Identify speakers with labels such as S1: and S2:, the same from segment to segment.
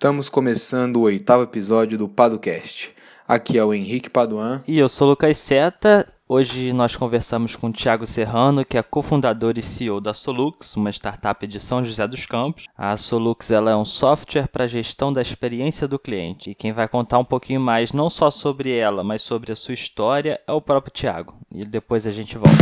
S1: Estamos começando o oitavo episódio do Padocast. Aqui é o Henrique Paduan.
S2: E eu sou o Lucas Seta. Hoje nós conversamos com o Thiago Serrano, que é cofundador e CEO da Solux, uma startup de São José dos Campos. A Solux ela é um software para gestão da experiência do cliente. E quem vai contar um pouquinho mais, não só sobre ela, mas sobre a sua história, é o próprio Thiago. E depois a gente volta.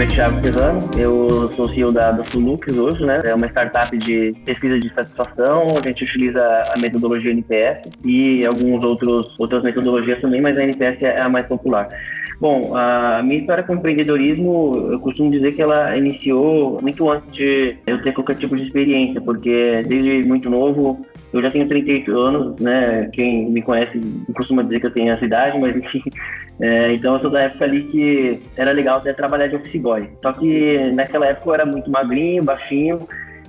S3: Nome é Thiago Serrano, eu sou CEO da, da Sulux hoje, né? É uma startup de pesquisa de satisfação, a gente utiliza a metodologia NPS e alguns outros outras metodologias também, mas a NPS é a mais popular. Bom, a minha história com empreendedorismo, eu costumo dizer que ela iniciou muito antes de eu ter qualquer tipo de experiência, porque desde muito novo eu já tenho 38 anos, né? Quem me conhece costuma dizer que eu tenho essa idade, mas enfim. É, então eu sou da época ali que era legal até trabalhar de office boy. Só que naquela época eu era muito magrinho, baixinho,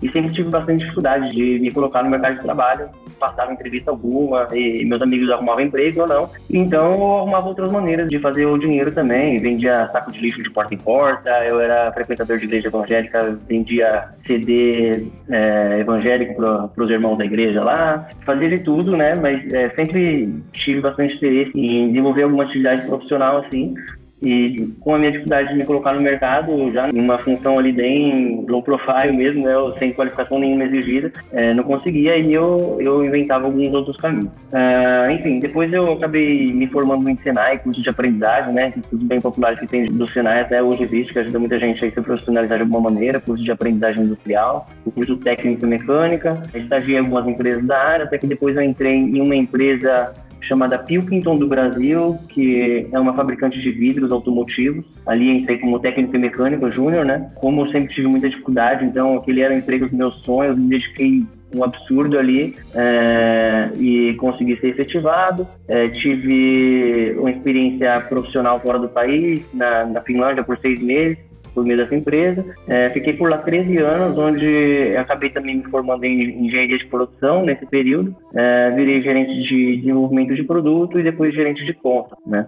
S3: e sempre tive bastante dificuldade de me colocar no mercado de trabalho, passava entrevista alguma, e meus amigos arrumavam emprego ou não. Então eu arrumava outras maneiras de fazer o dinheiro também, vendia saco de lixo de porta em porta, eu era frequentador de igreja evangélica, vendia CD é, evangélico para os irmãos da igreja lá, fazia de tudo, né? Mas é, sempre tive bastante interesse em desenvolver alguma atividade profissional assim, e com a minha dificuldade de me colocar no mercado, já em uma função ali bem low profile mesmo, né, sem qualificação nenhuma exigida, é, não conseguia e eu, eu inventava alguns outros caminhos. Uh, enfim, depois eu acabei me formando em Senai, curso de aprendizagem, né, curso bem popular que tem do Senai até hoje existe, que ajuda muita gente a se profissionalizar de alguma maneira, curso de aprendizagem industrial, curso técnico mecânica, estagiei em algumas empresas da área, até que depois eu entrei em uma empresa chamada Pilkington do Brasil, que é uma fabricante de vidros automotivos. Ali entrei como técnico e mecânico júnior, né? Como eu sempre tive muita dificuldade, então aquele era o emprego dos meus sonhos, me dediquei um absurdo ali é, e consegui ser efetivado. É, tive uma experiência profissional fora do país, na, na Finlândia por seis meses por meio dessa empresa. É, fiquei por lá 13 anos, onde acabei também me formando em engenharia de produção nesse período. É, virei gerente de desenvolvimento de produto e depois gerente de conta, né?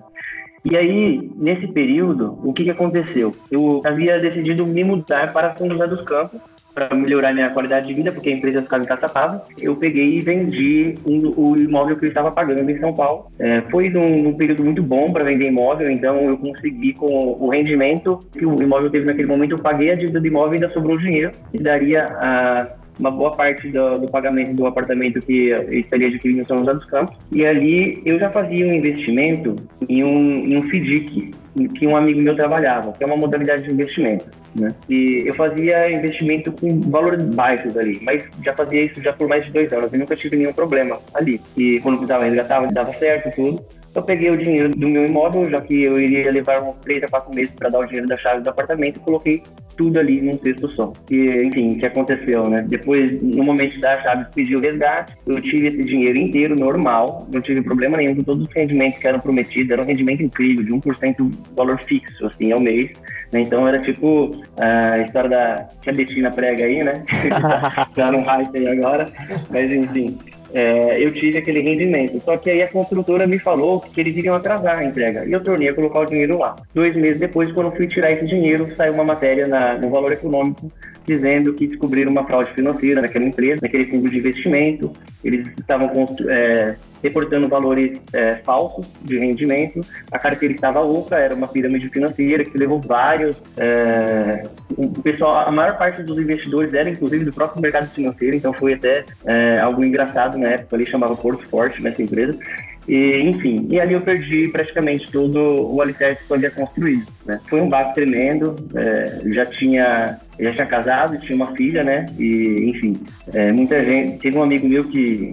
S3: E aí, nesse período, o que, que aconteceu? Eu havia decidido me mudar para São José dos Campos, para melhorar minha qualidade de vida, porque a empresa ficava em eu peguei e vendi um, o imóvel que eu estava pagando em São Paulo. É, foi num, num, período muito bom para vender imóvel, então eu consegui com o rendimento que o imóvel teve naquele momento, eu paguei a dívida do imóvel e ainda sobrou dinheiro, que daria a uma boa parte do, do, pagamento do apartamento que estaria adquirindo em São José dos Campos. E ali eu já fazia um investimento em um, em um FDIC, que um amigo meu trabalhava, que é uma modalidade de investimento. Né? E eu fazia investimento com valores baixos ali, mas já fazia isso já por mais de dois anos e nunca tive nenhum problema ali. E quando precisava resgatar, dava certo tudo. Eu peguei o dinheiro do meu imóvel, já que eu iria levar uns três a quatro meses para dar o dinheiro da chave do apartamento, e coloquei tudo ali num texto só. E, enfim, o que aconteceu, né? Depois, no momento da chave, pedi o resgate, eu tive esse dinheiro inteiro, normal, não tive problema nenhum com todos os rendimentos que eram prometidos, era um rendimento incrível, de 1% valor fixo, assim, ao mês. Né? Então era tipo a história da que a Betina prega aí, né? tá num hype aí agora, mas enfim é, eu tive aquele rendimento. Só que aí a construtora me falou que eles iriam atrasar a entrega. E eu tornei a colocar o dinheiro lá. Dois meses depois, quando fui tirar esse dinheiro, saiu uma matéria na, no Valor Econômico dizendo que descobriram uma fraude financeira naquela empresa, naquele fundo de investimento. Eles estavam é, reportando valores é, falsos de rendimento. A carteira estava oca, era uma pirâmide financeira que levou vários. É, o pessoal, a maior parte dos investidores era inclusive do próprio mercado financeiro, então foi até é, algo engraçado na época ali, chamava Porto Forte nessa empresa. E, enfim, e ali eu perdi praticamente todo o alicerce que eu havia construído. Né? Foi um baque tremendo, é, já tinha já tinha casado, tinha uma filha, né? E, enfim, é, muita gente. Teve um amigo meu que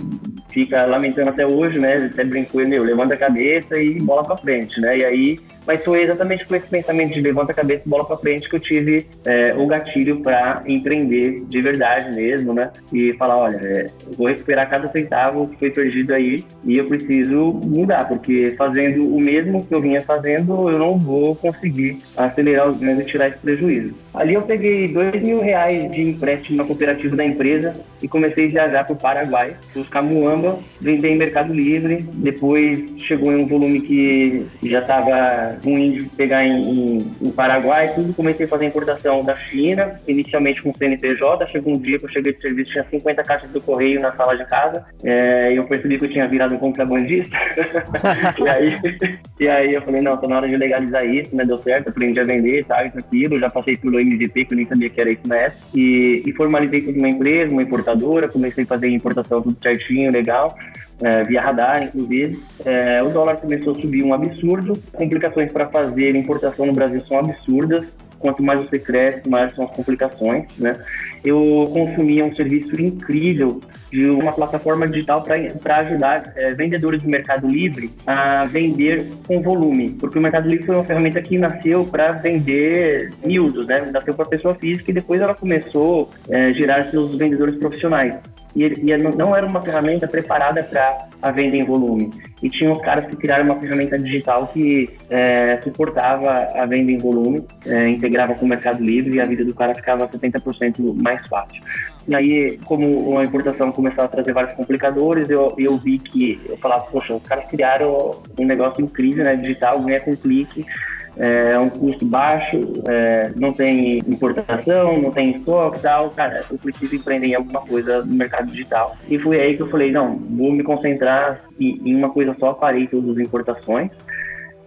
S3: fica lamentando até hoje, né? Até brincou, meu, levanta a cabeça e bola pra frente, né? E aí mas foi exatamente com esse pensamento de levanta a cabeça e bola para frente que eu tive é, o gatilho para empreender de verdade mesmo, né? E falar, olha, é, vou recuperar cada centavo que foi perdido aí e eu preciso mudar, porque fazendo o mesmo que eu vinha fazendo, eu não vou conseguir acelerar os ganhos e tirar esse prejuízo. Ali eu peguei dois mil reais de empréstimo na cooperativa da empresa e comecei a viajar para o Paraguai, buscar muamba, vender em Mercado Livre. Depois chegou em um volume que já estava ruim de pegar em, em, em, Paraguai, tudo. Comecei a fazer importação da China, inicialmente com CNPJ. Chegou um dia que eu cheguei de serviço, tinha 50 caixas do correio na sala de casa. É, eu percebi que eu tinha virado um contrabandista. e, aí, e aí eu falei, não, tá na hora de legalizar isso, né? Deu certo, aprendi a vender, tal, isso, aquilo. Já passei pelo MVP, que eu nem sabia que era isso na época. E, e formalizei tudo uma empresa, uma importadora. Comecei a fazer importação tudo certinho, legal é, via radar, inclusive. É, o dólar começou a subir um absurdo, complicações para fazer importação no Brasil são absurdas. Quanto mais você cresce, mais são as complicações, né? Eu consumia um serviço incrível de uma plataforma digital para ajudar é, vendedores do Mercado Livre a vender com volume, porque o Mercado Livre foi uma ferramenta que nasceu para vender miúdos, né? Nasceu para pessoa física e depois ela começou a é, gerar seus vendedores profissionais e, e não era uma ferramenta preparada para a venda em volume. E tinha os caras que criaram uma ferramenta digital que é, suportava a venda em volume, é, integrava com o Mercado Livre e a vida do cara ficava 70% mais fácil. E aí, como a importação começou a trazer vários complicadores, eu, eu vi que, eu falava, poxa, os caras criaram um negócio incrível, né, digital, ganha com clique, é um custo baixo, é, não tem importação, não tem estoque e tal, cara, eu preciso empreender em alguma coisa no mercado digital. E foi aí que eu falei, não, vou me concentrar em uma coisa só, parei todas as importações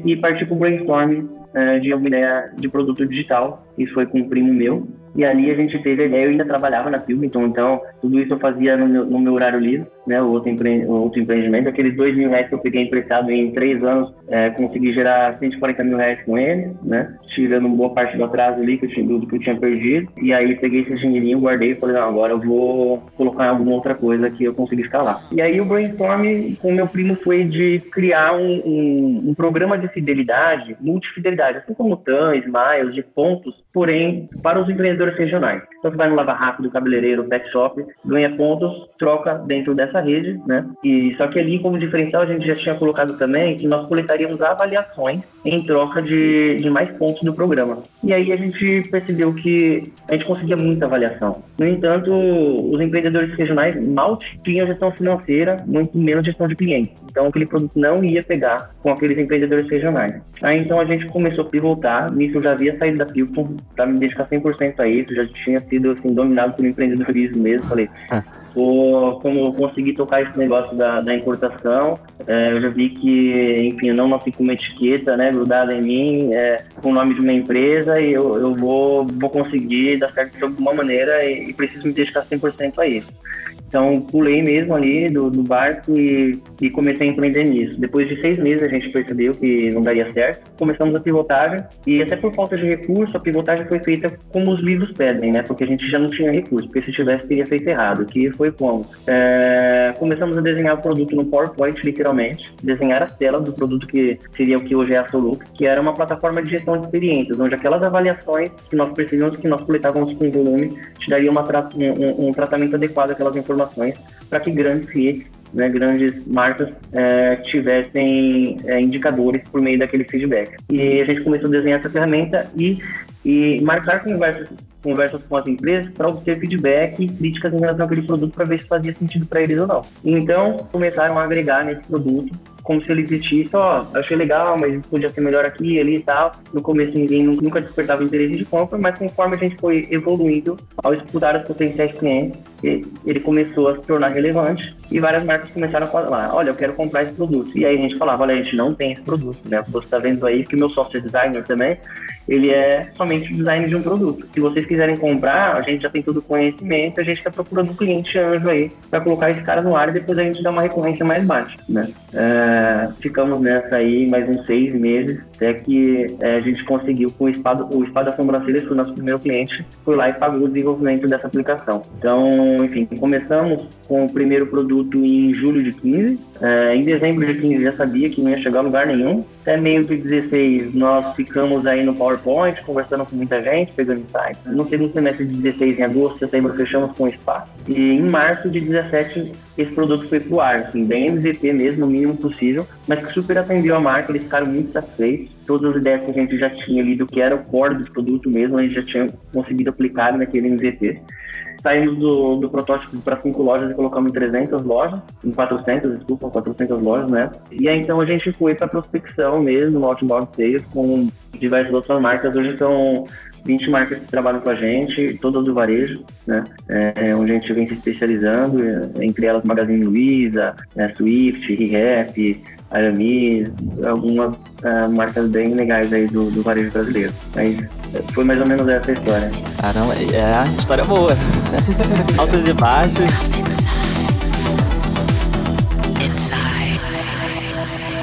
S3: e parti para o brainstorming é, de uma ideia de produto digital. Isso foi com um primo meu, e ali a gente teve a ideia, eu ainda trabalhava na Pilgington, então tudo isso eu fazia no meu, no meu horário livre, né, o outro, empre, o outro empreendimento. Aqueles dois mil reais que eu peguei emprestado em três anos, é, consegui gerar 140 mil reais com ele, né, tirando boa parte do atraso ali que eu tinha, do que eu tinha perdido. E aí peguei esse dinheirinho, guardei e falei, não, agora eu vou colocar em alguma outra coisa que eu consegui escalar. E aí o brainstorm com meu primo foi de criar um, um, um programa de fidelidade, multifidelidade, assim como TAN, Smiles, de pontos, porém para os empreendedores regionais. Então você vai no Lava Rápido, cabeleireiro, pet shop, ganha pontos, troca dentro dessa rede, né? E só que ali como diferencial a gente já tinha colocado também que nós coletaríamos avaliações em troca de, de mais pontos do programa. E aí a gente percebeu que a gente conseguia muita avaliação. No entanto, os empreendedores regionais mal tinham gestão financeira, muito menos gestão de clientes. Então aquele produto não ia pegar com aqueles empreendedores regionais. Aí então a gente começou a pivotar, nisso já havia saído da Pilton para me dedicar 100% a isso, já tinha sido assim, dominado pelo empreendedorismo mesmo. Falei, vou, como conseguir tocar esse negócio da, da importação, é, eu já vi que, enfim, eu não nasci com uma etiqueta né, grudada em mim, é, com o nome de uma empresa, e eu, eu vou, vou conseguir dar certo de alguma maneira e, e preciso me dedicar 100% a isso. Então, pulei mesmo ali do, do barco e, e, comecei a empreender nisso. Depois de seis meses, a gente percebeu que não daria certo. Começamos a pivotagem e, até por falta de recurso, a pivotagem foi feita como os livros pedem, né? Porque a gente já não tinha recurso, porque se tivesse, teria feito errado. Que foi como? É, começamos a desenhar o produto no PowerPoint, literalmente. Desenhar a tela do produto que seria o que hoje é a Solux, que era uma plataforma de gestão de experiências, onde aquelas avaliações que nós percebíamos que nós coletávamos com volume, te daria uma um, um, um tratamento adequado àquelas informações informações para que grandes redes, né, grandes marcas é, tivessem é, indicadores por meio daquele feedback. E a gente começou a desenhar essa ferramenta e, e marcar conversas conversas com as empresas para obter feedback e críticas em relação àquele produto para ver se fazia sentido para eles ou não. Então, começaram a agregar nesse produto como se ele existisse, ó, achei legal, mas podia ser melhor aqui, ali e tal. No começo ninguém nunca despertava interesse de compra, mas conforme a gente foi evoluindo, ao escutar os potenciais clientes, ele começou a se tornar relevante e várias marcas começaram a falar, olha, eu quero comprar esse produto. E aí a gente falava, olha, a gente não tem esse produto, né? Você está vendo aí que meu software designer também, ele é somente o design de um produto. Se vocês quiserem comprar, a gente já tem todo o conhecimento, a gente está procurando um cliente anjo aí para colocar esse cara no ar e depois a gente dá uma recorrência mais baixa, né? É, ficamos nessa aí mais uns seis meses, até que é, a gente conseguiu com o Espada, o Espada Sobrancelha, que foi o nosso primeiro cliente, foi lá e pagou o desenvolvimento dessa aplicação. Então, enfim, começamos com o primeiro produto em julho de 15. É, em dezembro de 15 já sabia que não ia chegar a lugar nenhum. Até meio de 16 nós ficamos aí no PowerPoint, conversando com muita gente, pegando insights. No segundo semestre de 16, em agosto, setembro, fechamos com o espaço. E em março de 17, esse produto foi pro ar, assim, bem MVP mesmo, o mínimo possível, mas que super atendeu a marca, eles ficaram muito satisfeitos. Todas as ideias que a gente já tinha ali do que era o core do produto mesmo, a gente já tinha conseguido aplicar naquele MVP. Saímos do, do protótipo para cinco lojas e colocamos em 300 lojas, em 400, desculpa, 400 lojas, né? E aí então a gente foi para prospecção mesmo, no outbound sales, com diversas outras marcas. Hoje são 20 marcas que trabalham com a gente, todas do varejo, né? É, onde a gente vem se especializando, entre elas Magazine Luiza, né? Swift, ReHap, Aramis, algumas uh, marcas bem legais aí do, do varejo brasileiro. Mas foi mais ou menos essa a história.
S2: Caramba, é a história boa. Altos e baixos.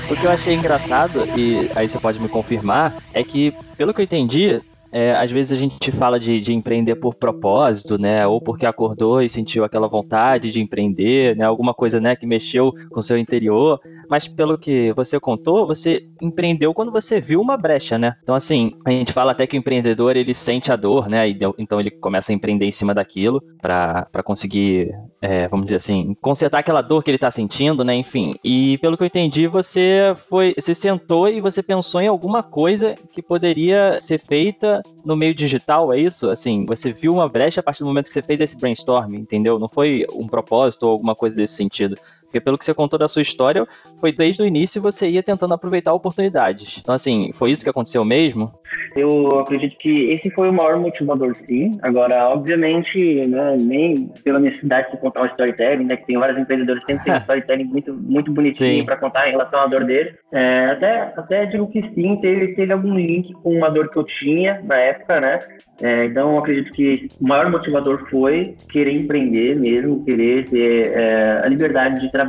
S2: O que eu achei engraçado, e aí você pode me confirmar, é que, pelo que eu entendi, é, às vezes a gente fala de, de, empreender por propósito, né? Ou porque acordou e sentiu aquela vontade de empreender, né? Alguma coisa, né, que mexeu com seu interior. Mas pelo que você contou, você empreendeu quando você viu uma brecha, né? Então, assim, a gente fala até que o empreendedor ele sente a dor, né? Então ele começa a empreender em cima daquilo para conseguir, é, vamos dizer assim, consertar aquela dor que ele está sentindo, né? Enfim. E pelo que eu entendi, você foi, você sentou e você pensou em alguma coisa que poderia ser feita no meio digital, é isso? Assim, você viu uma brecha a partir do momento que você fez esse brainstorm, entendeu? Não foi um propósito ou alguma coisa desse sentido. Porque pelo que você contou da sua história, foi desde o início você ia tentando aproveitar oportunidades. Então, assim, foi isso que aconteceu mesmo?
S3: Eu acredito que esse foi o maior motivador, sim. Agora, obviamente, né, nem pela necessidade de contar um storytelling, né, que tem vários empreendedores que sempre tem um storytelling muito, muito bonitinho para contar em relação à dor dele. É, até, até digo que sim, teve, teve algum link com uma dor que eu tinha na época, né? É, então, acredito que o maior motivador foi querer empreender mesmo, querer ter é, a liberdade de trabalhar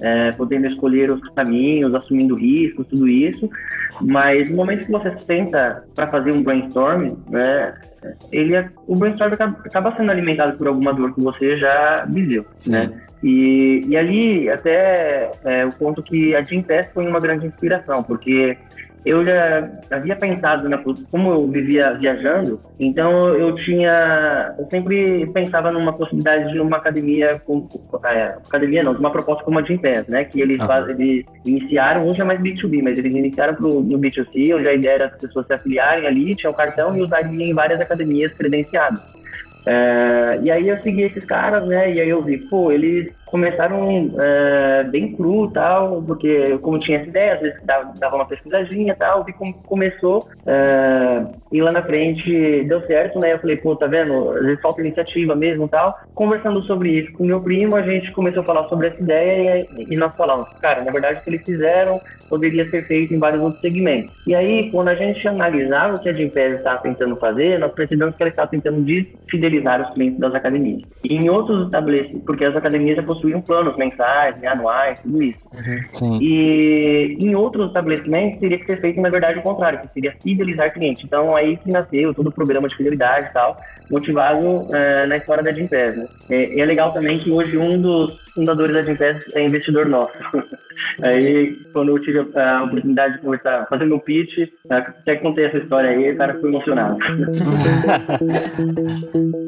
S3: é, podendo escolher os caminhos, assumindo riscos, tudo isso. Mas no momento que você senta para fazer um brainstorm, né, ele é, o brainstorm acaba sendo alimentado por alguma dor que você já viveu, né? E, e ali até é, o ponto que a Jim Test foi uma grande inspiração, porque eu já havia pensado, na, como eu vivia viajando, então eu tinha, eu sempre pensava numa possibilidade de uma academia, com, é, academia não, uma proposta como a de Pass, né, que eles, faz, eles iniciaram, hoje é mais B2B, mas eles iniciaram pro, no B2C, onde a ideia era as pessoas se afiliarem ali, tinha o cartão e usariam em várias academias credenciadas. É, e aí eu segui esses caras, né? E aí eu vi, pô, eles começaram é, bem cru tal, porque como tinha essa ideia, às vezes dava, dava uma pesquisadinha tal, vi como começou. É, e lá na frente deu certo, né? Eu falei, pô, tá vendo? Às vezes falta iniciativa mesmo tal. Conversando sobre isso com meu primo, a gente começou a falar sobre essa ideia e, e nós falamos, cara, na verdade o que eles fizeram poderia ser feito em vários outros segmentos. E aí, quando a gente analisava o que a Gimpass estava tentando fazer, nós percebemos que ela estava tentando desfidelizar os clientes das academias. E em outros estabelecimentos, porque as academias já possuíam planos mensais, né, anuais, tudo isso. Uhum, e em outros estabelecimentos teria que ser feito, na verdade, o contrário, que seria fidelizar cliente. Então, aí que nasceu todo o programa de fidelidade e tal, motivado é, na história da Gimpass. Né? E, é legal também que hoje um dos fundadores da Gimpass é investidor nosso. aí, quando eu tive tive a oportunidade de conversar, fazer meu pitch, até contei essa história aí, o cara ficou emocionado.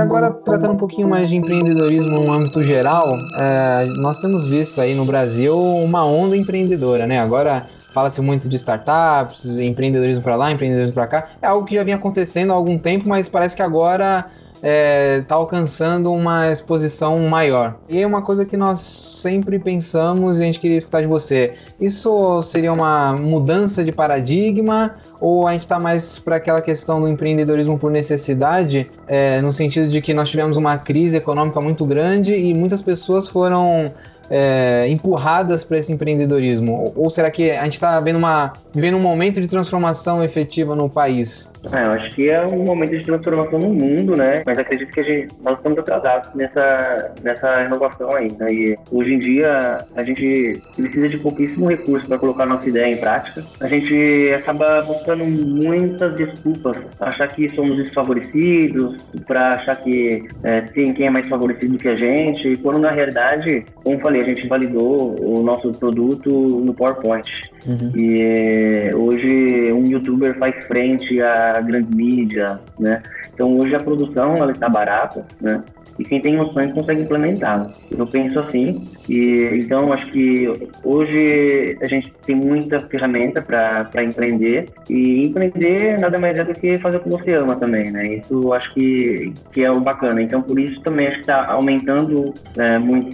S1: agora, tratando um pouquinho mais de empreendedorismo no âmbito geral, é, nós temos visto aí no Brasil uma onda empreendedora, né? Agora fala-se muito de startups, empreendedorismo para lá, empreendedorismo para cá. É algo que já vinha acontecendo há algum tempo, mas parece que agora é, tá alcançando uma exposição maior. E é uma coisa que nós sempre pensamos e a gente queria escutar de você. Isso seria uma mudança de paradigma ou a gente está mais para aquela questão do empreendedorismo por necessidade, é, no sentido de que nós tivemos uma crise econômica muito grande e muitas pessoas foram é, empurradas para esse empreendedorismo? Ou será que a gente está vendo, uma, vivendo um momento de transformação efetiva no país?
S3: É, eu acho que é um momento de transformação no mundo, né? Mas acredito que a gente, nós estamos atrasados nessa, nessa inovação aí. Né? E hoje em dia a gente precisa de pouquíssimo recurso para colocar nossa ideia em prática. A gente acaba buscando muitas desculpas, achar que somos desfavorecidos, para achar que é, tem quem é mais favorecido que a gente, quando na realidade, como falei, a gente validou o nosso produto no PowerPoint. Uhum. E hoje um youtuber faz frente a grande mídia, né? Então hoje a produção ela está barata, né? E quem tem um sonho consegue implementá-lo. Eu penso assim, e então acho que hoje a gente tem muita ferramenta para empreender e empreender nada mais é do que fazer o que você ama também, né? Isso acho que, que é o bacana. Então por isso também acho que está aumentando é, muito,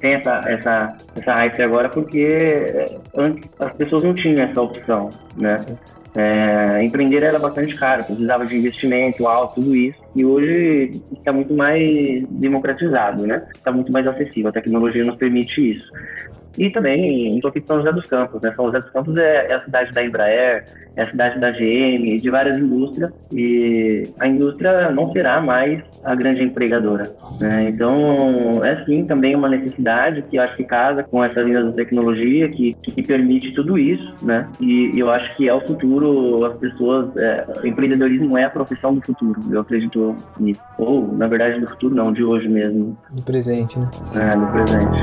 S3: tem essa, essa, essa hype agora, porque antes as pessoas não tinham essa opção, né? É, empreender era bastante caro, precisava de investimento alto, tudo isso. E hoje está muito mais democratizado, né? Está muito mais acessível. A tecnologia nos permite isso. E também, estou aqui em São José dos Campos, né? São José dos Campos é, é, a cidade da Embraer, é a cidade da GM, de várias indústrias, e a indústria não será mais a grande empregadora, né? Então, é sim também uma necessidade que eu acho que casa com essa linha da tecnologia, que, que permite tudo isso, né? E, e eu acho que é o futuro, as pessoas, é, o empreendedorismo é a profissão do futuro, eu acredito nisso. Ou, na verdade, do futuro não, de hoje mesmo.
S1: Do presente, né?
S3: É, do presente.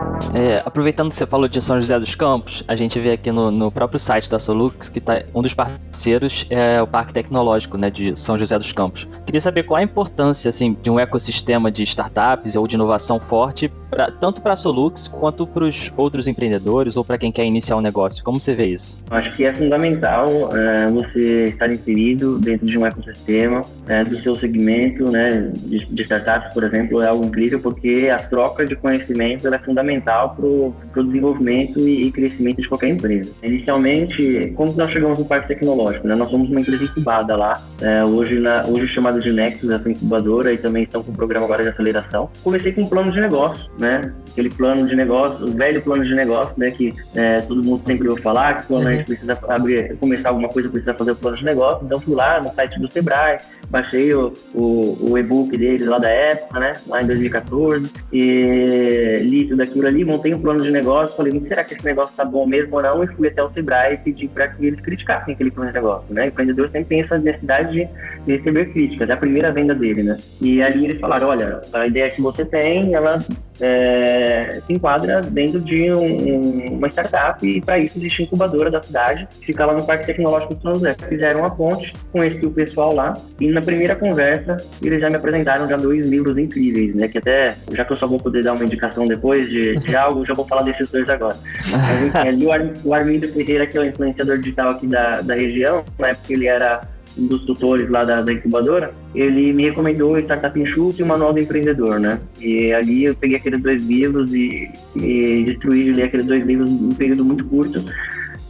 S2: É, aproveitando que você falou de São José dos Campos, a gente vê aqui no, no próprio site da Solux que tá, um dos parceiros é o Parque Tecnológico né, de São José dos Campos. Queria saber qual a importância assim, de um ecossistema de startups ou de inovação forte, pra, tanto para a Solux quanto para os outros empreendedores ou para quem quer iniciar um negócio. Como você vê isso?
S3: Acho que é fundamental é, você estar inserido dentro de um ecossistema é, do seu segmento né, de, de startups, por exemplo, é algo incrível porque a troca de conhecimento é fundamental para o desenvolvimento e, e, crescimento de qualquer empresa. Inicialmente, como nós chegamos no parque tecnológico, né, nós somos uma empresa incubada lá, é, hoje, na, hoje chamada de Nexus, essa incubadora, e também estão com um programa agora de aceleração. Comecei com um plano de negócio, né, aquele plano de negócio, o velho plano de negócio, né, que é, todo mundo sempre ouve falar, que quando uhum. a gente precisa abrir, começar alguma coisa, precisa fazer o plano de negócio, então fui lá no site do Sebrae, baixei o, o, o e-book deles lá da época, né, lá em 2014, e li tudo aquilo ali, montei um plano de negócio, falei, será que esse negócio tá bom mesmo ou não? E fui até o Sebrae e para que eles criticassem aquele plano de negócio, né? O empreendedor sempre tem essa necessidade de, de receber críticas, é a primeira venda dele, né? E ali eles falaram, olha, a ideia que você tem, ela é, se enquadra dentro de um, uma startup e para isso existe a incubadora da cidade, que fica lá no Parque Tecnológico de São José. Fizeram uma ponte, conheci o pessoal lá e na primeira conversa eles já me apresentaram já dois livros incríveis, né? Que até, já que eu só vou poder dar uma indicação depois de, de algo, já vou falar desses dois agora. Mas enfim, ali o, Ar, o Armindo Ferreira, que é o influenciador digital aqui da, da região, na época ele era um dos tutores lá da, da, incubadora, ele me recomendou o Startup Enxuto e o Manual do Empreendedor, né? E ali eu peguei aqueles dois livros e, e destruí ali aqueles dois livros em um período muito curto.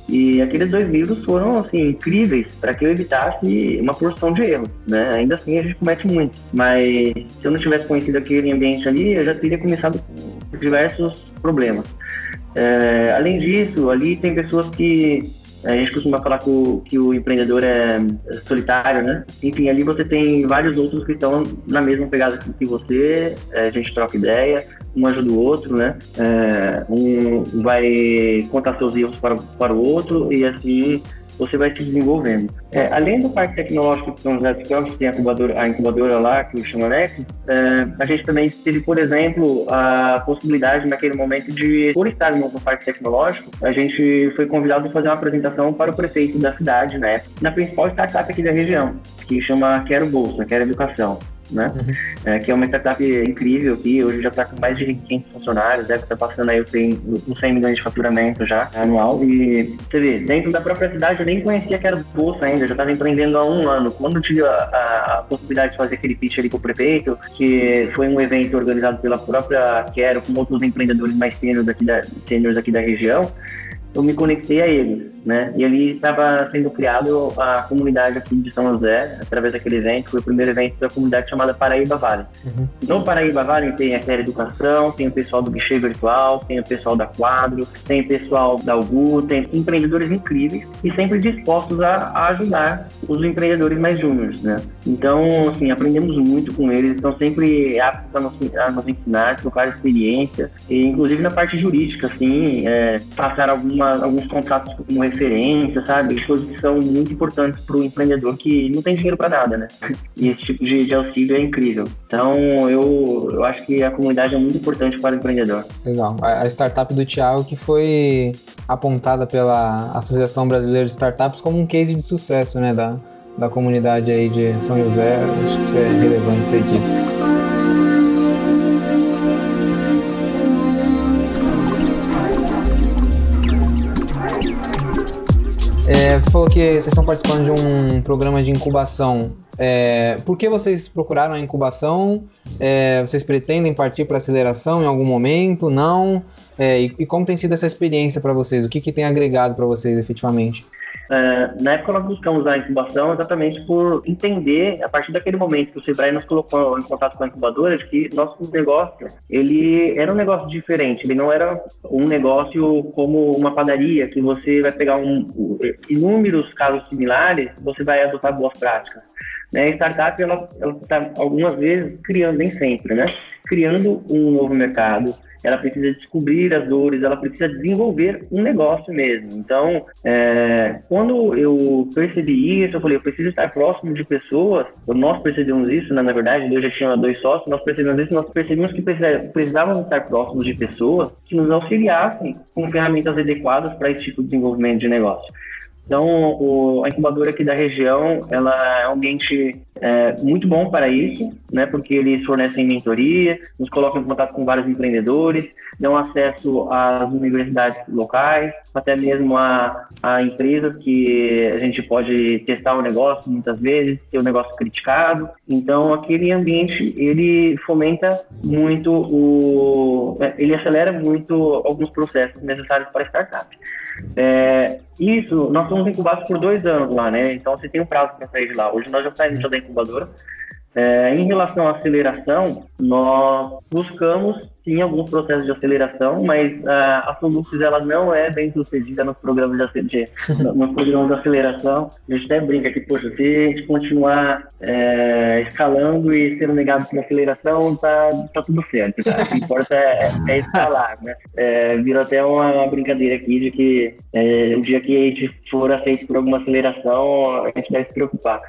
S3: E aqueles dois livros foram assim incríveis para que eu evitasse uma porção de erros, né? Ainda assim a gente comete muito, mas se eu não tivesse conhecido aquele ambiente ali, eu já teria começado com diversos problemas. É, além disso, ali tem pessoas que a gente costuma falar que o, que o empreendedor é solitário, né? Enfim, ali você tem vários outros que estão na mesma pegada que você, é, a gente troca ideia, um ajuda o outro, né? É, um vai contar seus erros para, para o outro e assim você vai se desenvolvendo. É, além do Parque Tecnológico de São José dos Campos, tem a incubadora, a incubadora lá, que chama Nexus, é, a gente também teve, por exemplo, a possibilidade naquele momento de, por estar no Parque Tecnológico, a gente foi convidado a fazer uma apresentação para o prefeito da cidade, né, na principal startup aqui da região, que chama Quero Bolsa, Quero Educação né? Uhum. É, que é uma startup incrível aqui, hoje já está com mais de 500 funcionários, deve estar tá passando aí os 100, milhões de faturamento já, anual. E você vê, dentro da própria cidade eu nem conhecia que era bolsa ainda, já estava empreendendo há um ano. Quando tive a, a, a, possibilidade de fazer aquele pitch ali com o prefeito, que foi um evento organizado pela própria Quero, com outros empreendedores mais sêniores aqui da, sêniores aqui da região, eu me conectei a eles, né? E ali estava sendo criado a comunidade aqui de São José, através daquele evento, foi o primeiro evento da comunidade chamada Paraíba Vale. Uhum. No Paraíba Vale tem a Série Educação, tem o pessoal do Guichê Virtual, tem o pessoal da Quadro, tem o pessoal da Algu, tem empreendedores incríveis e sempre dispostos a, a ajudar os empreendedores mais júniores, né? Então, assim, aprendemos muito com eles, estão sempre aptos a nos, a nos ensinar, trocar experiência, e inclusive na parte jurídica, assim, é, passar alguma alguns contratos como referência, sabe? Coisas que são muito importantes para o empreendedor que não tem dinheiro para nada, né? E esse tipo de, de, auxílio é incrível. Então, eu, eu acho que a comunidade é muito importante para o empreendedor.
S1: Legal. A, a startup do Thiago que foi apontada pela Associação Brasileira de Startups como um case de sucesso, né? Da, da comunidade aí de São José, acho que isso é relevante ser dito. É, você falou que vocês estão participando de um programa de incubação. É, por que vocês procuraram a incubação? É, vocês pretendem partir para aceleração em algum momento? Não? É, e, e, como tem sido essa experiência para vocês? O que, que tem agregado para vocês efetivamente?
S3: É, na época nós buscamos a incubação exatamente por entender, a partir daquele momento que o Sebrae nos colocou em contato com a incubadora, de que nosso negócio, ele era um negócio diferente, ele não era um negócio como uma padaria, que você vai pegar um, inúmeros casos similares, você vai adotar boas práticas. Né? Startup, ela está algumas vezes criando, nem sempre, né? Criando um novo mercado, ela precisa descobrir as dores, ela precisa desenvolver um negócio mesmo. Então, é, quando eu percebi isso, eu falei, eu preciso estar próximo de pessoas. Nós percebemos isso, né, na verdade, eu já tinha dois sócios, nós percebemos isso, nós percebemos que precisávamos estar próximos de pessoas que nos auxiliassem com ferramentas adequadas para esse tipo de desenvolvimento de negócio. Então, o, a incubadora aqui da região, ela é um ambiente é, muito bom para isso, né? Porque eles fornecem mentoria, nos colocam em contato com vários empreendedores, dão acesso às universidades locais, até mesmo a, a empresas que a gente pode testar o negócio muitas vezes, ter o negócio criticado. Então, aquele ambiente, ele fomenta muito o... É, ele acelera muito alguns processos necessários para startup. É, isso, nós somos incubados por dois anos lá, né? Então você tem um prazo para sair de lá. Hoje nós já saímos da incubadora. É, em relação à aceleração, nós buscamos sim alguns processos de aceleração, mas a, a Solux ela não é bem sucedida nos programas de, nos programas de aceleração. A gente até brinca que, poxa, se a gente continuar é, escalando e sendo negado por aceleração, tá, tá tudo certo. Tá? O que importa é, é escalar, né? É, vira até uma brincadeira aqui de que é, o dia que a gente for aceito por alguma aceleração, a gente deve se preocupar.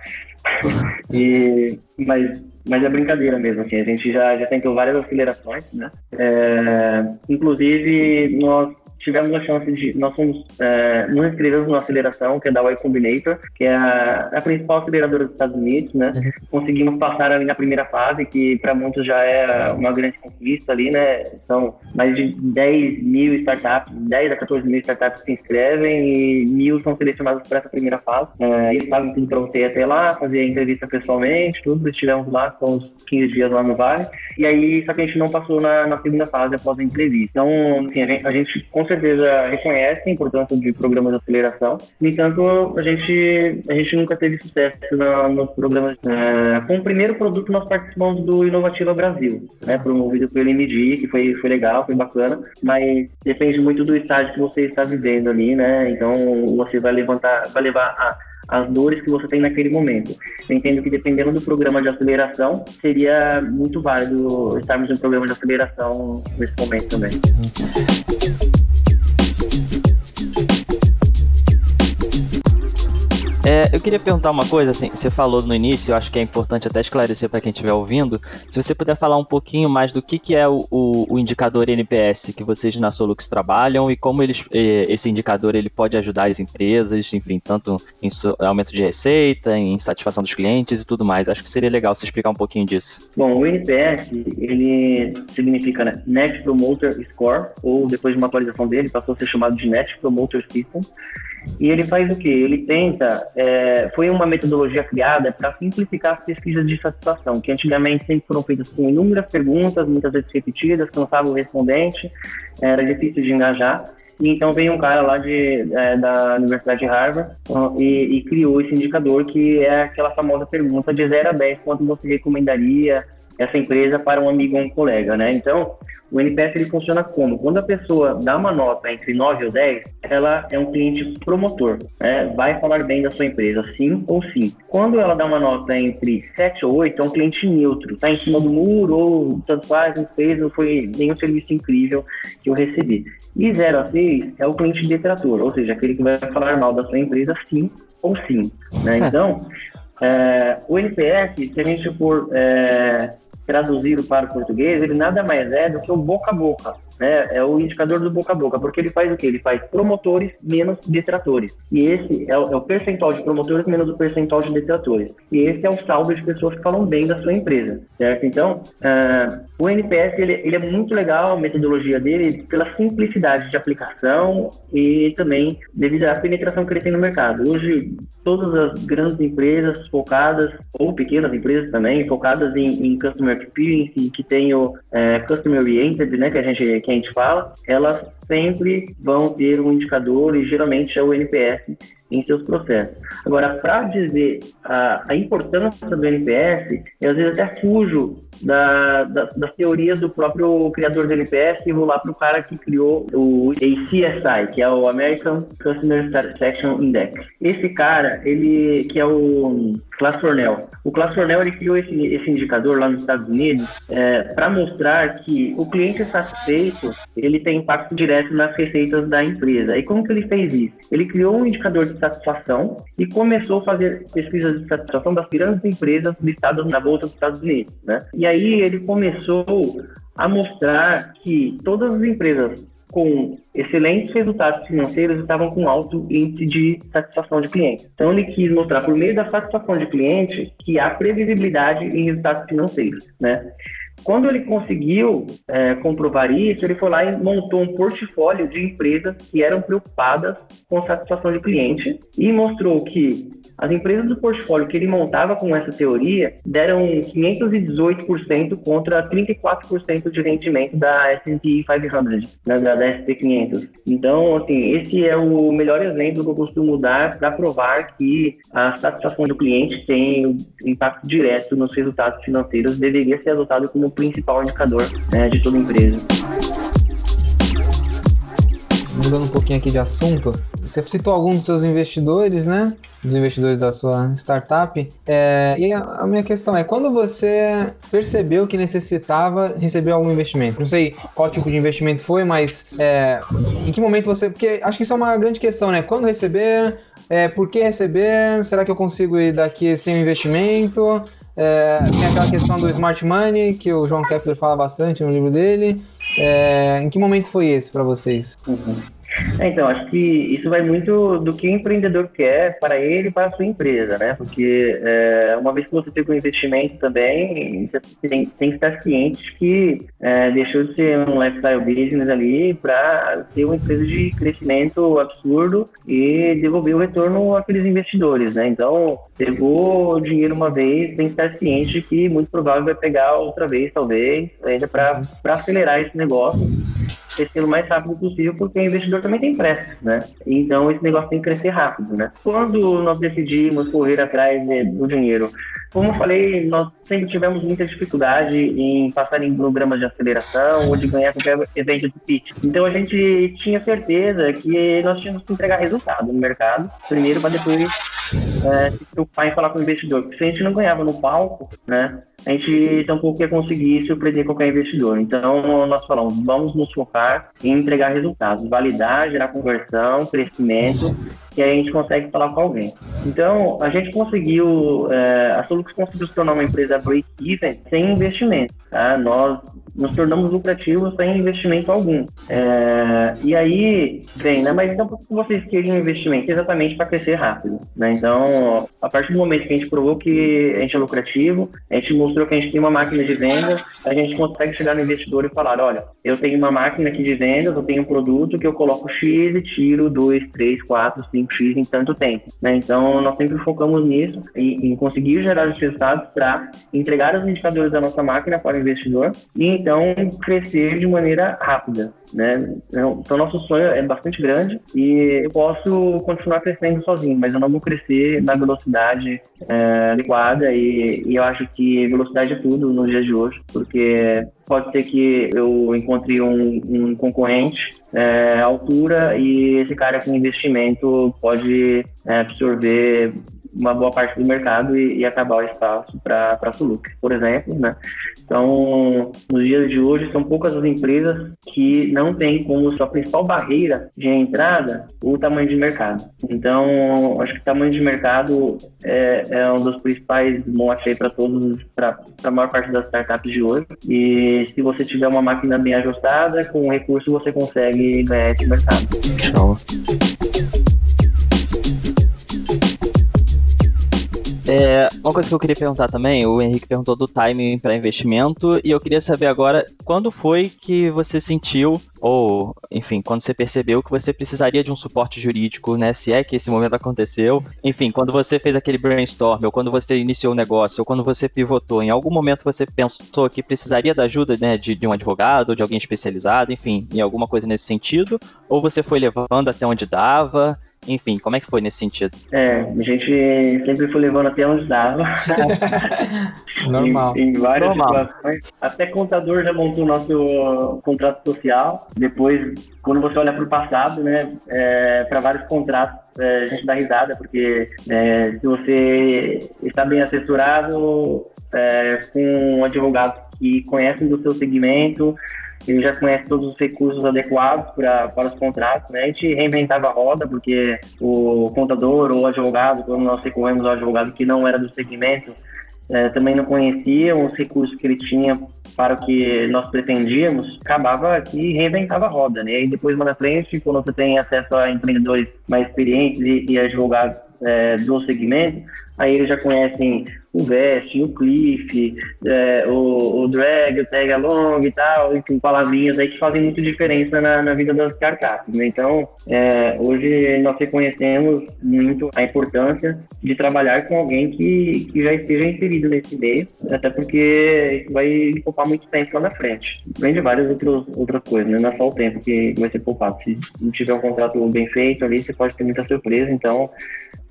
S3: E, mas, mas é brincadeira mesmo, assim, a gente já, já tentou várias acelerações, né? É, inclusive, nós tivemos a chance de. Nós fomos. É, nos inscrevemos numa aceleração, que é da Y Combinator, que é a, a principal aceleradora dos Estados Unidos, né? Uhum. Conseguimos passar ali na primeira fase, que para muitos já é uma grande conquista ali, né? São mais de 10 mil startups, 10 a 14 mil startups que se inscrevem e mil são selecionados para essa primeira fase. É, eles fazem tudo para você ir até lá, fazer a entrevista pessoalmente, tudo. Estivemos lá, são uns 15 dias lá no Vale. E aí, só que a gente não passou na, na segunda fase após a entrevista. Então, assim, a gente, a gente com certeza reconhece a importância de programas de aceleração. No entanto, a gente, a gente nunca teve sucesso na, nos programas. É, com o primeiro produto, nós participamos do Inovativa Brasil, né, promovido pelo MD, que foi, foi legal, foi bacana, mas depende muito do estágio que você está vivendo ali, né? Então, você vai levantar, vai levar a as dores que você tem naquele momento. Eu entendo que dependendo do programa de aceleração, seria muito válido estarmos em um programa de aceleração nesse momento também.
S2: É, eu queria perguntar uma coisa, assim, você falou no início, eu acho que é importante até esclarecer para quem estiver ouvindo, se você puder falar um pouquinho mais do que, que é o, o, o indicador NPS que vocês na Solux trabalham e como eles, esse indicador ele pode ajudar as empresas, enfim, tanto em aumento de receita, em satisfação dos clientes e tudo mais. Acho que seria legal você explicar um pouquinho disso.
S3: Bom, o NPS, ele significa Net Promoter Score, ou depois de uma atualização dele, passou a ser chamado de Net Promoter System. E ele faz o quê? Ele tenta, é, foi uma metodologia criada para simplificar as pesquisas de satisfação, que antigamente sempre foram feitas com inúmeras perguntas, muitas vezes repetidas, cansava o respondente, era difícil de engajar. E então veio um cara lá de, é, da Universidade de Harvard e, e, criou esse indicador que é aquela famosa pergunta de 0 a 10, quanto você recomendaria essa empresa para um amigo ou um colega, né? Então, o NPS ele funciona como? Quando a pessoa dá uma nota entre 9 ou 10, ela é um cliente promotor, né? vai falar bem da sua empresa, sim ou sim. Quando ela dá uma nota entre 7 ou 8, é um cliente neutro, está em cima do muro ou tanto faz, não fez, não foi nenhum serviço incrível que eu recebi. E 0 a 6 é o cliente detrator, ou seja, aquele que vai falar mal da sua empresa, sim ou sim. Né? Então, é, o NPS, se a gente for é, traduzido para o português, ele nada mais é do que o boca a boca. né, é o indicador do boca a boca, porque ele faz o quê? Ele faz promotores menos detratores. E esse é o, é o percentual de promotores menos o percentual de detratores. E esse é o saldo de pessoas que falam bem da sua empresa, certo? Então, uh, o NPS ele, ele, é muito legal, a metodologia dele, pela simplicidade de aplicação e também devido à penetração que ele tem no mercado. Hoje, todas as grandes empresas focadas, ou pequenas empresas também, focadas em, em Customer Experience, que tem o é, Customer Oriented, né, que a gente que a gente fala, elas sempre vão ter um indicador e geralmente é o NPS em seus processos. Agora, para dizer a, a, importância do NPS, eu às vezes até fujo da, da, das teorias do próprio criador do NPS e vou lá para o cara que criou o ACSI, que é o American Customer Satisfaction Index. Esse cara, ele que é o Class Cornell. O Class Cornell ele criou esse, esse indicador lá nos Estados Unidos é, para mostrar que o cliente satisfeito ele tem impacto direto nas receitas da empresa. E como que ele fez isso? Ele criou um indicador de satisfação e começou a fazer pesquisas de satisfação das grandes empresas listadas na bolsa dos Estados Unidos, né? E aí ele começou a mostrar que todas as empresas com excelentes resultados financeiros estavam com alto índice de satisfação de cliente. Então ele quis mostrar por meio da satisfação de cliente que há previsibilidade em resultados financeiros, né? Quando ele conseguiu é, comprovar isso, ele foi lá e montou um portfólio de empresas que eram preocupadas com satisfação de cliente e mostrou que as empresas do portfólio que ele montava com essa teoria deram 518% contra 34% de rendimento da S&P 500, né, da, da S&P 500. Então, assim, esse é o melhor exemplo que eu costumo dar para provar que a satisfação do cliente tem impacto direto nos resultados financeiros, deveria ser adotado como principal indicador né, de toda empresa
S1: mudando um pouquinho aqui de assunto, você citou alguns dos seus investidores, né? Dos investidores da sua startup. É, e a, minha questão é: quando você percebeu que necessitava receber algum investimento? Não sei qual tipo de investimento foi, mas é, em que momento você. Porque acho que isso é uma grande questão, né? Quando receber? É, por que receber? Será que eu consigo ir daqui sem investimento? É, tem aquela questão do smart money que o João Kepler fala bastante no livro dele. É, em que momento foi esse para vocês?
S3: Uhum. Então, acho que isso vai muito do que o empreendedor quer para ele e para a sua empresa, né? Porque é, uma vez que você tem um investimento também, você tem, tem que estar ciente que é, deixou de ser um lifestyle business ali para ser uma empresa de crescimento absurdo e devolver o retorno àqueles investidores, né? Então, pegou o dinheiro uma vez, tem que estar ciente que muito provável vai pegar outra vez, talvez, ainda para acelerar esse negócio crescendo o mais rápido possível, porque o investidor também tem pressa, né? Então esse negócio tem que crescer rápido, né? Quando nós decidimos correr atrás do dinheiro, como eu falei, nós sempre tivemos muita dificuldade em passar em programas de aceleração ou de ganhar qualquer evento de pitch. Então a gente tinha certeza que nós tínhamos que entregar resultado no mercado, primeiro para depois é, se preocupar em falar com o investidor. Porque se a gente não ganhava no palco, né? a gente tampouco ia conseguir surpreender qualquer investidor. Então, nós falamos, vamos nos focar em entregar resultados, validar, gerar conversão, crescimento, e aí a gente consegue falar com alguém. Então, a gente conseguiu, é, a Solux conseguiu se tornar uma empresa break-even sem investimento. Tá? Nós nos tornamos lucrativos sem investimento algum. É, e aí, bem, né, mas então por que vocês queriam investimento? Exatamente para crescer rápido. Né? Então, a partir do momento que a gente provou que a gente é lucrativo, a gente mostrou que a gente tem uma máquina de venda, a gente consegue chegar no investidor e falar: olha, eu tenho uma máquina aqui de vendas, eu tenho um produto que eu coloco X e tiro 2, 3, 4, 5X em tanto tempo. Né? Então, nós sempre focamos nisso, em, em conseguir gerar os resultados para entregar os indicadores da nossa máquina para o investidor e então crescer de maneira rápida. Né? Então, nosso sonho é bastante grande e eu posso continuar crescendo sozinho, mas eu não vou crescer na velocidade é, adequada e, e eu acho que velocidade é tudo nos dias de hoje, porque pode ser que eu encontre um, um concorrente é, altura e esse cara com investimento pode é, absorver uma boa parte do mercado e, e acabar o espaço para a Suluk, por exemplo, né? Então, nos dias de hoje, são poucas as empresas que não têm como sua principal barreira de entrada o tamanho de mercado. Então, acho que o tamanho de mercado é, é um dos principais motes para todos, para a maior parte das startups de hoje. E se você tiver uma máquina bem ajustada, com recurso você consegue ganhar esse mercado. Show.
S2: É, uma coisa que eu queria perguntar também, o Henrique perguntou do timing para investimento, e eu queria saber agora quando foi que você sentiu, ou enfim, quando você percebeu que você precisaria de um suporte jurídico, né? Se é que esse momento aconteceu. Enfim, quando você fez aquele brainstorm, ou quando você iniciou o negócio, ou quando você pivotou, em algum momento você pensou que precisaria da ajuda né, de, de um advogado, ou de alguém especializado, enfim, em alguma coisa nesse sentido? Ou você foi levando até onde dava? Enfim, como é que foi nesse sentido?
S3: É, a gente sempre foi levando até onde dava.
S1: Normal.
S3: em, em várias Normal. situações. Até contador já montou nosso contrato social. Depois, quando você olha para o passado, né, é, para vários contratos, é, a gente dá risada, porque é, se você está bem assessorado, é, com um advogado que conhece do seu segmento, ele já conhece todos os recursos adequados pra, para os contratos, né? A gente reinventava a roda, porque o contador ou o advogado, quando nós recorremos ao advogado que não era do segmento, é, também não conhecia os recursos que ele tinha para o que nós pretendíamos, acabava que reinventava a roda, né? E depois, mais na frente, quando você tem acesso a empreendedores mais experientes e, e advogados é, do segmento, aí eles já conhecem o Vest, o Cliff, é, o, o Drag, o Tag Along e tal, enfim, palavrinhas aí que fazem muita diferença na, na vida das startups. Né? Então, é, hoje nós reconhecemos muito a importância de trabalhar com alguém que, que já esteja inserido nesse meio, até porque vai poupar muito tempo lá na frente. Além de várias outras, outras coisas, né? não é só o tempo que vai ser poupado. Se não tiver um contrato bem feito ali, você pode ter muita surpresa. Então,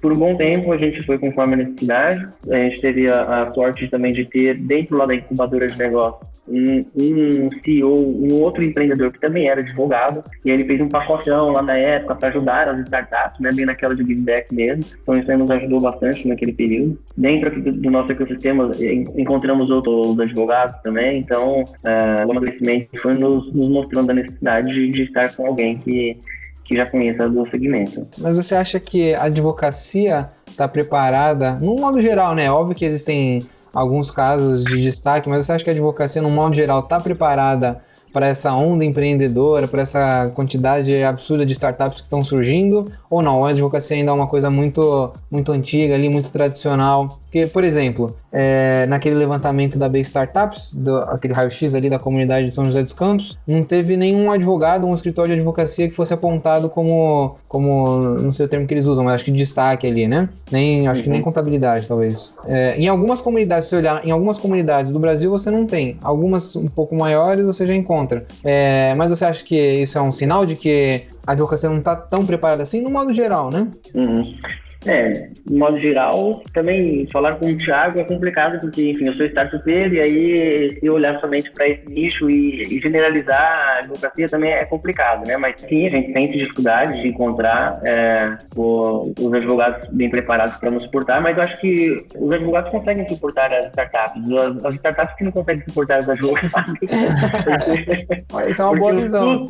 S3: por um bom tempo a gente foi conforme a necessidade. A gente teve a, a sorte também de ter dentro lá da incubadora de negócio um, um, CEO, um outro empreendedor que também era advogado, e ele fez um pacotão lá na época para ajudar as startups, né, bem naquela de give back mesmo. Então isso aí nos ajudou bastante naquele período. Dentro do, do nosso ecossistema encontramos outros advogados também, então uh, o amadurecimento foi nos, nos mostrando a necessidade de, de estar com alguém que que já conheça do segmento.
S1: Mas você acha que a advocacia está preparada, no modo geral, né? Óbvio que existem alguns casos de destaque, mas você acha que a advocacia, no modo geral, está preparada para essa onda empreendedora, para essa quantidade absurda de startups que estão surgindo? Ou não? A advocacia ainda é uma coisa muito, muito antiga ali, muito tradicional? Porque, por exemplo, é, naquele levantamento da B Startups, do, aquele raio-x ali da comunidade de São José dos Campos, não teve nenhum advogado, um escritório de advocacia que fosse apontado como, como não sei o termo que eles usam, mas acho que destaque ali, né? Nem, acho uhum. que nem uhum. contabilidade, talvez. É, em algumas comunidades, se olhar, em algumas comunidades do Brasil você não tem. Algumas um pouco maiores você já encontra. É, mas você acha que isso é um sinal de que a advocacia não está tão preparada assim, no modo geral, né?
S3: Uhum. É, de modo geral, também falar com o Thiago é complicado, porque, enfim, eu sou startupeiro e aí se olhar somente para esse nicho e, e, generalizar a advocacia também é complicado, né? Mas sim, a gente tem dificuldade de encontrar é, o, os advogados bem preparados para nos suportar, mas eu acho que os advogados conseguem suportar as startups. As, as startups que não conseguem suportar os advogados.
S1: Isso é uma boa visão.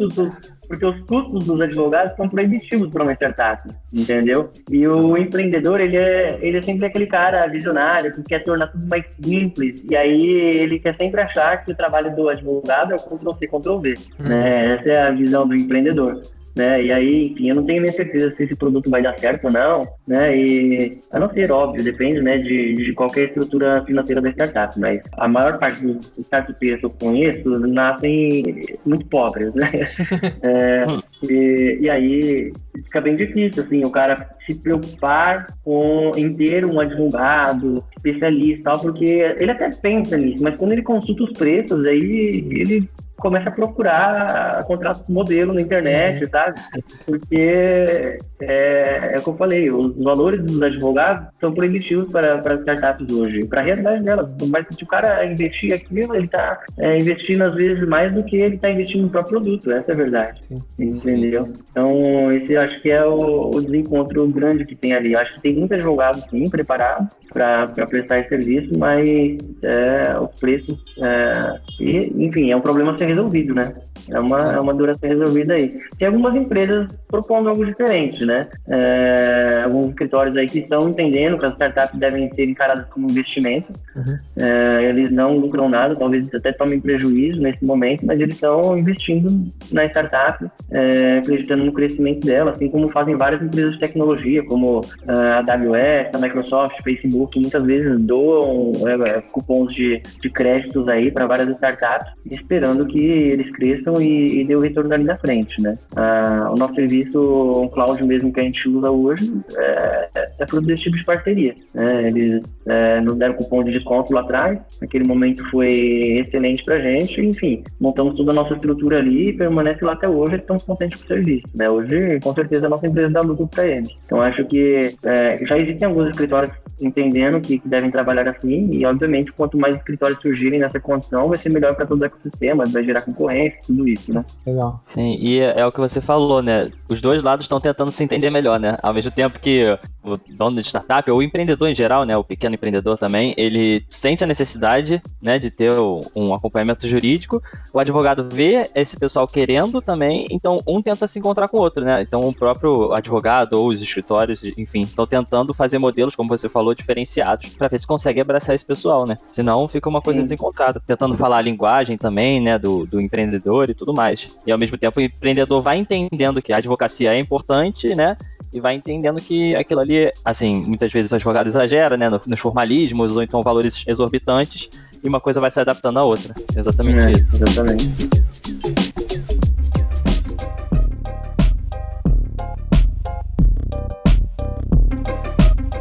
S3: Porque os custos dos advogados são proibitivos para uma startup, entendeu? E o empreendedor, ele é, ele é sempre aquele cara visionário que quer tornar tudo mais simples, e aí ele quer sempre achar que o trabalho do advogado é o Ctrl-C, Ctrl-V, uhum. né? Essa é a visão do empreendedor né? E aí, enfim, eu não tenho nem certeza se esse produto vai dar certo ou não, né? E a não ser óbvio, depende, né, de, de qualquer estrutura financeira da startup, mas a maior parte dos startups que eu conheço nascem muito pobres, né? é, e, e aí fica bem difícil, assim, o cara se preocupar com, em ter um advogado especialista, tal, porque ele até pensa nisso, mas quando ele consulta os preços, aí ele começa a procurar contratos modelo na internet, uhum. sabe? Porque é, é o que eu falei, os valores dos advogados são proibitivos para, para startups hoje, para a realidade delas. Mas se o cara investir aquilo, ele está é, investindo às vezes mais do que ele está investindo no próprio produto, essa é a verdade. Entendeu? Então, esse acho que é o, o desencontro grande que tem ali. Acho que tem muitos advogados, sim, preparados para prestar esse serviço, mas é, os preços. É, e, enfim, é um problema a ser resolvido, né? É uma, é uma dor a ser resolvida aí. Tem algumas empresas propondo algo diferente, né? É, alguns escritórios aí que estão entendendo que as startups devem ser encaradas como investimento. Uhum. É, eles não lucram nada, talvez até tomem prejuízo nesse momento, mas eles estão investindo na startup, é, acreditando no crescimento dela, assim como fazem várias empresas de tecnologia, como é, a AWS, a Microsoft, Facebook, que muitas vezes doam é, cupons de, de créditos aí para várias startups, esperando que eles cresçam e, e dê o retorno dali na frente, né? Ah, o nosso serviço, o cloud mesmo que a gente usa hoje, é, é fruto desse tipo de parceria. Né? Eles é, nos deram cupom de desconto lá atrás, naquele momento foi excelente para a gente, enfim, montamos toda a nossa estrutura ali e permanece lá até hoje, estamos contentes com o serviço. Né? Hoje, com certeza, a nossa empresa dá lucro para eles. Então, acho que é, já existem alguns escritórios entendendo que, que, devem trabalhar assim e, obviamente, quanto mais escritórios surgirem nessa condição, vai ser melhor para todo o ecossistema, vai gerar concorrência, tudo isso, né?
S2: Legal. Sim, e é, é o que você falou, né? Os dois lados estão tentando se entender melhor, né? Ao mesmo tempo que o dono de startup, ou o empreendedor em geral, né? O pequeno empreendedor também, ele sente a necessidade, né, de ter um acompanhamento jurídico. O advogado vê esse pessoal querendo também, então um tenta se encontrar com o outro, né? Então o próprio advogado ou os escritórios, enfim, estão tentando fazer modelos, como você falou, diferenciados para ver se consegue abraçar esse pessoal, né? Senão fica uma coisa Sim. desencontrada, tentando falar a linguagem também, né, do, do empreendedor e tudo mais. E ao mesmo tempo o empreendedor vai entendendo que a advocacia é importante, né? e vai entendendo que aquilo ali, assim, muitas vezes o advogado exagera, né, nos formalismos ou então valores exorbitantes e uma coisa vai se adaptando à outra. Exatamente é, isso.
S3: Exatamente.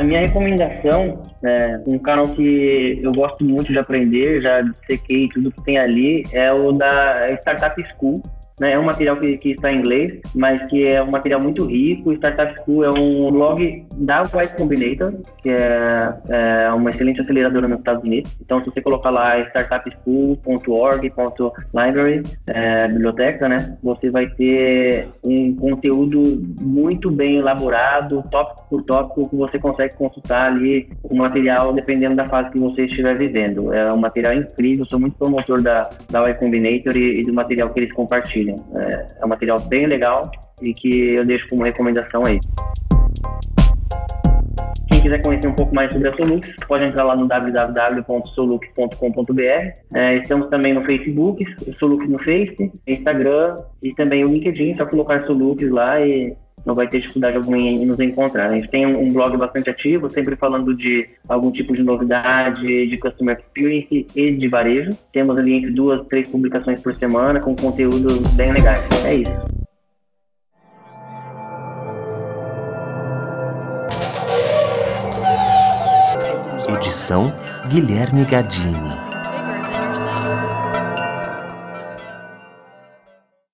S3: A minha recomendação, é, um canal que eu gosto muito de aprender, já sequei tudo que tem ali, é o da Startup School. Né? É um material que, que, está em inglês, mas que é um material muito rico. Startup School é um blog da Y Combinator, que é, é, uma excelente aceleradora nos Estados Unidos. Então, se você colocar lá startupschool.org.library, é, biblioteca, né? Você vai ter um conteúdo muito bem elaborado, tópico por tópico, que você consegue consultar ali o material dependendo da fase que você estiver vivendo. É um material incrível, sou muito promotor da, da Y Combinator e, e do material que eles compartilham. É, é um material bem legal e que eu deixo como recomendação aí. Quem quiser conhecer um pouco mais sobre a Solux, pode entrar lá no www.solux.com.br. É, estamos também no Facebook, Solux no Face, Instagram e também o LinkedIn, só colocar Solux lá e não vai ter dificuldade alguma em nos encontrar. A gente tem um blog bastante ativo, sempre falando de algum tipo de novidade, de customer experience e de varejo. Temos ali entre duas, três publicações por semana com conteúdos bem legais. É isso.
S4: Edição Guilherme Gadini.